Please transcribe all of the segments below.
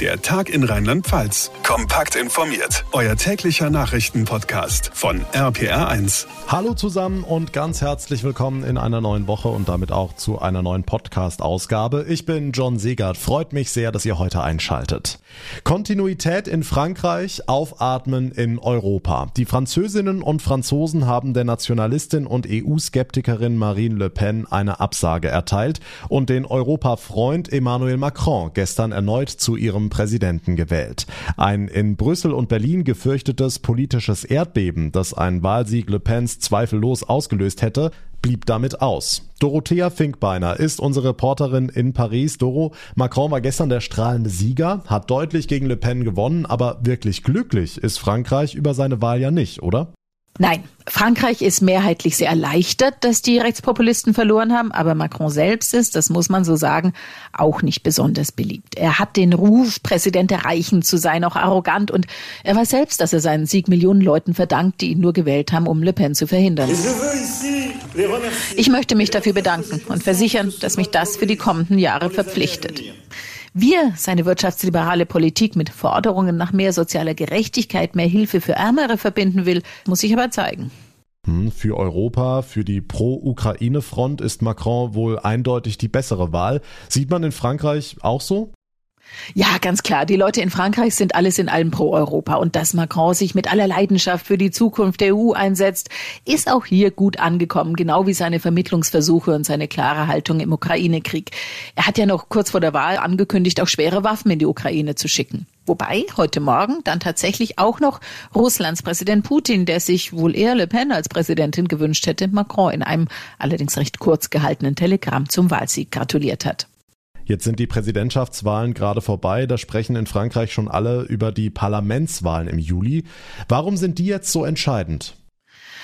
Der Tag in Rheinland-Pfalz. Kompakt informiert. Euer täglicher Nachrichtenpodcast von RPR1. Hallo zusammen und ganz herzlich willkommen in einer neuen Woche und damit auch zu einer neuen Podcast-Ausgabe. Ich bin John Segert. Freut mich sehr, dass ihr heute einschaltet. Kontinuität in Frankreich, Aufatmen in Europa. Die Französinnen und Franzosen haben der Nationalistin und EU-Skeptikerin Marine Le Pen eine Absage erteilt und den Europa-Freund Emmanuel Macron gestern erneut zu ihrem zum Präsidenten gewählt. Ein in Brüssel und Berlin gefürchtetes politisches Erdbeben, das ein Wahlsieg Le Pens zweifellos ausgelöst hätte, blieb damit aus. Dorothea Finkbeiner ist unsere Reporterin in Paris. Doro, Macron war gestern der strahlende Sieger, hat deutlich gegen Le Pen gewonnen, aber wirklich glücklich ist Frankreich über seine Wahl ja nicht, oder? Nein, Frankreich ist mehrheitlich sehr erleichtert, dass die Rechtspopulisten verloren haben, aber Macron selbst ist, das muss man so sagen, auch nicht besonders beliebt. Er hat den Ruf, Präsident der Reichen zu sein, auch arrogant und er weiß selbst, dass er seinen Sieg Millionen Leuten verdankt, die ihn nur gewählt haben, um Le Pen zu verhindern. Ich möchte mich dafür bedanken und versichern, dass mich das für die kommenden Jahre verpflichtet. Wie er seine wirtschaftsliberale Politik mit Forderungen nach mehr sozialer Gerechtigkeit, mehr Hilfe für Ärmere verbinden will, muss sich aber zeigen. Hm, für Europa, für die Pro-Ukraine-Front ist Macron wohl eindeutig die bessere Wahl. Sieht man in Frankreich auch so? Ja, ganz klar. Die Leute in Frankreich sind alles in allem pro Europa. Und dass Macron sich mit aller Leidenschaft für die Zukunft der EU einsetzt, ist auch hier gut angekommen. Genau wie seine Vermittlungsversuche und seine klare Haltung im Ukraine-Krieg. Er hat ja noch kurz vor der Wahl angekündigt, auch schwere Waffen in die Ukraine zu schicken. Wobei heute Morgen dann tatsächlich auch noch Russlands Präsident Putin, der sich wohl eher Le Pen als Präsidentin gewünscht hätte, Macron in einem allerdings recht kurz gehaltenen Telegramm zum Wahlsieg gratuliert hat. Jetzt sind die Präsidentschaftswahlen gerade vorbei. Da sprechen in Frankreich schon alle über die Parlamentswahlen im Juli. Warum sind die jetzt so entscheidend?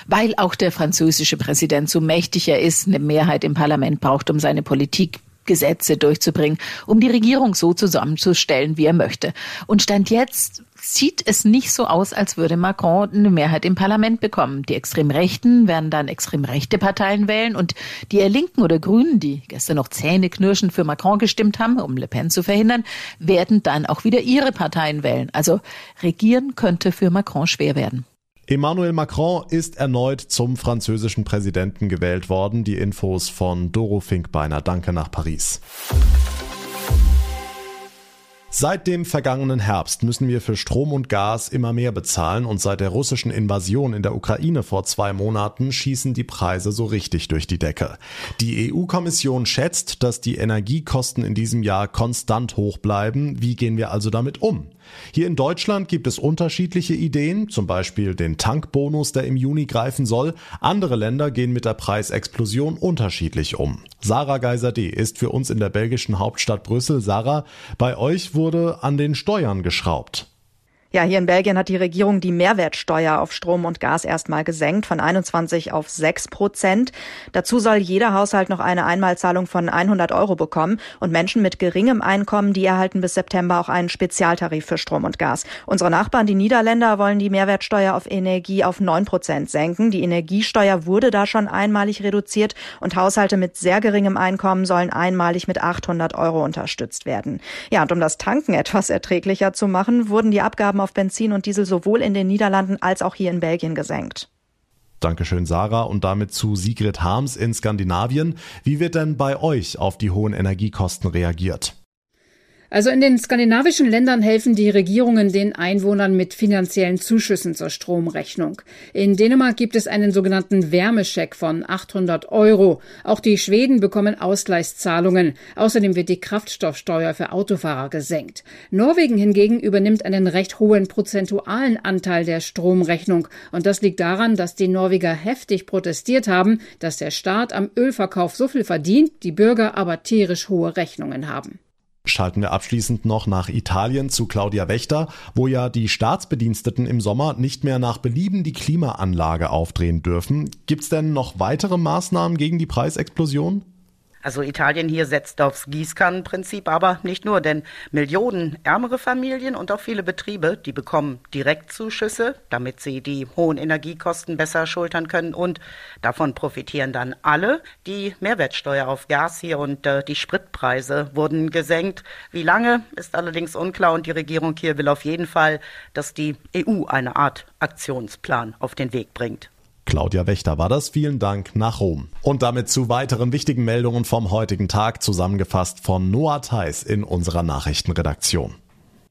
Weil auch der französische Präsident so mächtig er ist, eine Mehrheit im Parlament braucht, um seine Politik Gesetze durchzubringen, um die Regierung so zusammenzustellen, wie er möchte. Und Stand jetzt sieht es nicht so aus, als würde Macron eine Mehrheit im Parlament bekommen. Die extrem Rechten werden dann extrem rechte Parteien wählen und die eher Linken oder Grünen, die gestern noch zähneknirschend für Macron gestimmt haben, um Le Pen zu verhindern, werden dann auch wieder ihre Parteien wählen. Also regieren könnte für Macron schwer werden. Emmanuel Macron ist erneut zum französischen Präsidenten gewählt worden. Die Infos von Doro Finkbeiner. Danke nach Paris. Seit dem vergangenen Herbst müssen wir für Strom und Gas immer mehr bezahlen und seit der russischen Invasion in der Ukraine vor zwei Monaten schießen die Preise so richtig durch die Decke. Die EU-Kommission schätzt, dass die Energiekosten in diesem Jahr konstant hoch bleiben. Wie gehen wir also damit um? Hier in Deutschland gibt es unterschiedliche Ideen, zum Beispiel den Tankbonus, der im Juni greifen soll. Andere Länder gehen mit der Preisexplosion unterschiedlich um. Sarah Geiser-D ist für uns in der belgischen Hauptstadt Brüssel. Sarah, bei euch wurde an den Steuern geschraubt. Ja, hier in Belgien hat die Regierung die Mehrwertsteuer auf Strom und Gas erstmal gesenkt von 21 auf 6 Prozent. Dazu soll jeder Haushalt noch eine Einmalzahlung von 100 Euro bekommen und Menschen mit geringem Einkommen, die erhalten bis September auch einen Spezialtarif für Strom und Gas. Unsere Nachbarn, die Niederländer, wollen die Mehrwertsteuer auf Energie auf 9 Prozent senken. Die Energiesteuer wurde da schon einmalig reduziert und Haushalte mit sehr geringem Einkommen sollen einmalig mit 800 Euro unterstützt werden. Ja, und um das Tanken etwas erträglicher zu machen, wurden die Abgaben auf Benzin und Diesel sowohl in den Niederlanden als auch hier in Belgien gesenkt. Dankeschön, Sarah. Und damit zu Sigrid Harms in Skandinavien. Wie wird denn bei euch auf die hohen Energiekosten reagiert? Also in den skandinavischen Ländern helfen die Regierungen den Einwohnern mit finanziellen Zuschüssen zur Stromrechnung. In Dänemark gibt es einen sogenannten Wärmescheck von 800 Euro. Auch die Schweden bekommen Ausgleichszahlungen. Außerdem wird die Kraftstoffsteuer für Autofahrer gesenkt. Norwegen hingegen übernimmt einen recht hohen prozentualen Anteil der Stromrechnung. Und das liegt daran, dass die Norweger heftig protestiert haben, dass der Staat am Ölverkauf so viel verdient, die Bürger aber tierisch hohe Rechnungen haben. Schalten wir abschließend noch nach Italien zu Claudia Wächter, wo ja die Staatsbediensteten im Sommer nicht mehr nach Belieben die Klimaanlage aufdrehen dürfen. Gibt's denn noch weitere Maßnahmen gegen die Preisexplosion? Also Italien hier setzt aufs Gießkannenprinzip, aber nicht nur, denn Millionen ärmere Familien und auch viele Betriebe, die bekommen Direktzuschüsse, damit sie die hohen Energiekosten besser schultern können und davon profitieren dann alle. Die Mehrwertsteuer auf Gas hier und äh, die Spritpreise wurden gesenkt. Wie lange ist allerdings unklar und die Regierung hier will auf jeden Fall, dass die EU eine Art Aktionsplan auf den Weg bringt. Claudia Wächter war das. Vielen Dank nach Rom. Und damit zu weiteren wichtigen Meldungen vom heutigen Tag zusammengefasst von Noah Theis in unserer Nachrichtenredaktion.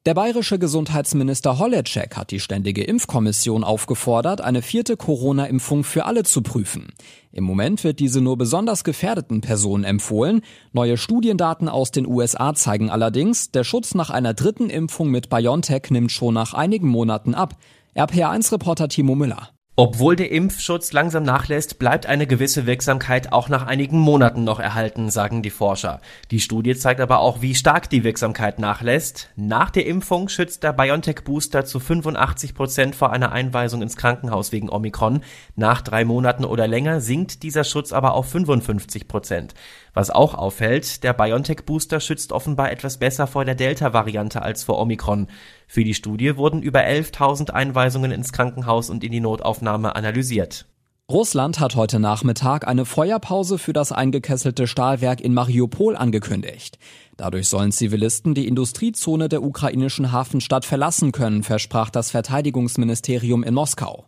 Der bayerische Gesundheitsminister Holleczek hat die Ständige Impfkommission aufgefordert, eine vierte Corona-Impfung für alle zu prüfen. Im Moment wird diese nur besonders gefährdeten Personen empfohlen. Neue Studiendaten aus den USA zeigen allerdings, der Schutz nach einer dritten Impfung mit BioNTech nimmt schon nach einigen Monaten ab. RPA1-Reporter Timo Müller. Obwohl der Impfschutz langsam nachlässt, bleibt eine gewisse Wirksamkeit auch nach einigen Monaten noch erhalten, sagen die Forscher. Die Studie zeigt aber auch, wie stark die Wirksamkeit nachlässt. Nach der Impfung schützt der BioNTech-Booster zu 85 Prozent vor einer Einweisung ins Krankenhaus wegen Omikron. Nach drei Monaten oder länger sinkt dieser Schutz aber auf 55 Prozent. Was auch auffällt, der BioNTech-Booster schützt offenbar etwas besser vor der Delta-Variante als vor Omikron. Für die Studie wurden über 11.000 Einweisungen ins Krankenhaus und in die Notaufnahme analysiert. Russland hat heute Nachmittag eine Feuerpause für das eingekesselte Stahlwerk in Mariupol angekündigt. Dadurch sollen Zivilisten die Industriezone der ukrainischen Hafenstadt verlassen können, versprach das Verteidigungsministerium in Moskau.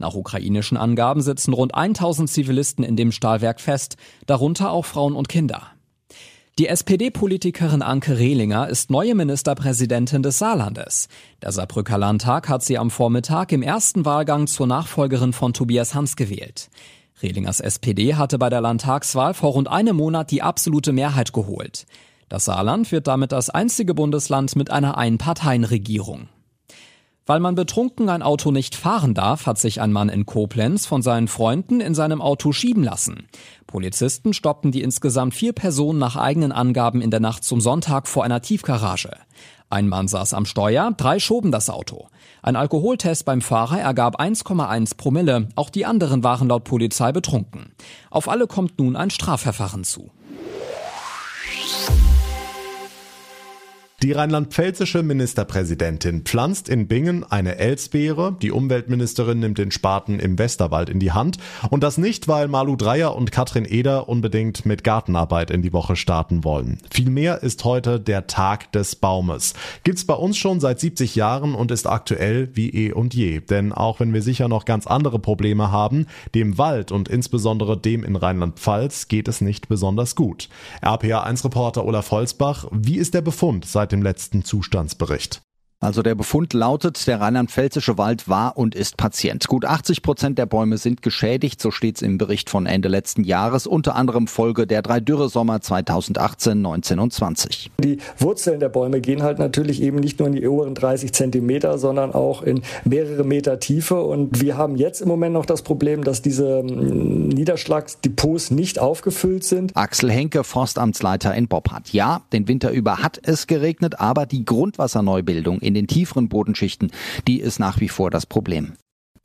Nach ukrainischen Angaben sitzen rund 1000 Zivilisten in dem Stahlwerk fest, darunter auch Frauen und Kinder. Die SPD-Politikerin Anke Rehlinger ist neue Ministerpräsidentin des Saarlandes. Der Saarbrücker Landtag hat sie am Vormittag im ersten Wahlgang zur Nachfolgerin von Tobias Hans gewählt. Rehlingers SPD hatte bei der Landtagswahl vor rund einem Monat die absolute Mehrheit geholt. Das Saarland wird damit das einzige Bundesland mit einer Einparteienregierung. Weil man betrunken ein Auto nicht fahren darf, hat sich ein Mann in Koblenz von seinen Freunden in seinem Auto schieben lassen. Polizisten stoppten die insgesamt vier Personen nach eigenen Angaben in der Nacht zum Sonntag vor einer Tiefgarage. Ein Mann saß am Steuer, drei schoben das Auto. Ein Alkoholtest beim Fahrer ergab 1,1 Promille. Auch die anderen waren laut Polizei betrunken. Auf alle kommt nun ein Strafverfahren zu. Die rheinland-pfälzische Ministerpräsidentin pflanzt in Bingen eine Elsbeere, die Umweltministerin nimmt den Spaten im Westerwald in die Hand und das nicht, weil Malu Dreyer und Katrin Eder unbedingt mit Gartenarbeit in die Woche starten wollen. Vielmehr ist heute der Tag des Baumes. Gibt's bei uns schon seit 70 Jahren und ist aktuell wie eh und je. Denn auch wenn wir sicher noch ganz andere Probleme haben, dem Wald und insbesondere dem in Rheinland-Pfalz geht es nicht besonders gut. RPA1-Reporter Olaf Holzbach, wie ist der Befund seit dem letzten Zustandsbericht. Also der Befund lautet, der rheinland-pfälzische Wald war und ist Patient. Gut 80 Prozent der Bäume sind geschädigt, so steht's im Bericht von Ende letzten Jahres, unter anderem Folge der drei Dürresommer 2018, 19 und 20. Die Wurzeln der Bäume gehen halt natürlich eben nicht nur in die oberen 30 Zentimeter, sondern auch in mehrere Meter Tiefe. Und wir haben jetzt im Moment noch das Problem, dass diese hm, Niederschlagsdepots nicht aufgefüllt sind. Axel Henke, Forstamtsleiter in Boppard. Ja, den Winter über hat es geregnet, aber die Grundwasserneubildung in den tieferen Bodenschichten, die ist nach wie vor das Problem.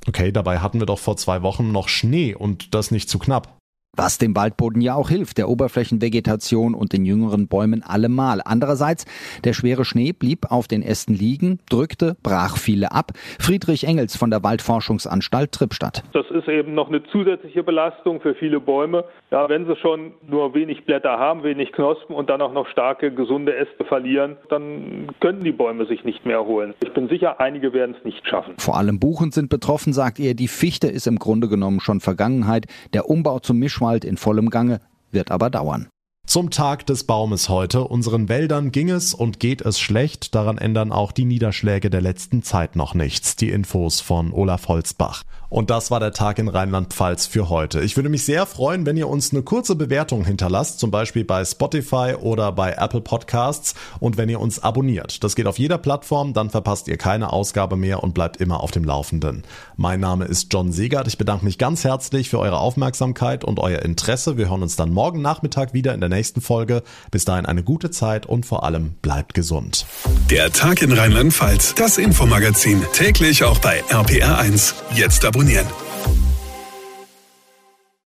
Okay, dabei hatten wir doch vor zwei Wochen noch Schnee und das nicht zu knapp. Was dem Waldboden ja auch hilft, der Oberflächenvegetation und den jüngeren Bäumen allemal. Andererseits, der schwere Schnee blieb auf den Ästen liegen, drückte, brach viele ab. Friedrich Engels von der Waldforschungsanstalt Trippstadt. Das ist eben noch eine zusätzliche Belastung für viele Bäume. Ja, wenn sie schon nur wenig Blätter haben, wenig Knospen und dann auch noch starke, gesunde Äste verlieren, dann können die Bäume sich nicht mehr erholen. Ich bin sicher, einige werden es nicht schaffen. Vor allem Buchen sind betroffen, sagt er. Die Fichte ist im Grunde genommen schon Vergangenheit. Der Umbau zum Mischwald Mischwald in vollem Gange, wird aber dauern. Zum Tag des Baumes heute. Unseren Wäldern ging es und geht es schlecht. Daran ändern auch die Niederschläge der letzten Zeit noch nichts. Die Infos von Olaf Holzbach. Und das war der Tag in Rheinland-Pfalz für heute. Ich würde mich sehr freuen, wenn ihr uns eine kurze Bewertung hinterlasst, zum Beispiel bei Spotify oder bei Apple Podcasts und wenn ihr uns abonniert. Das geht auf jeder Plattform, dann verpasst ihr keine Ausgabe mehr und bleibt immer auf dem Laufenden. Mein Name ist John Segert. Ich bedanke mich ganz herzlich für eure Aufmerksamkeit und euer Interesse. Wir hören uns dann morgen Nachmittag wieder in der nächsten Folge. Bis dahin eine gute Zeit und vor allem bleibt gesund. Der Tag in Rheinland-Pfalz, das Infomagazin, täglich auch bei RPR1. Jetzt abonnieren. Union.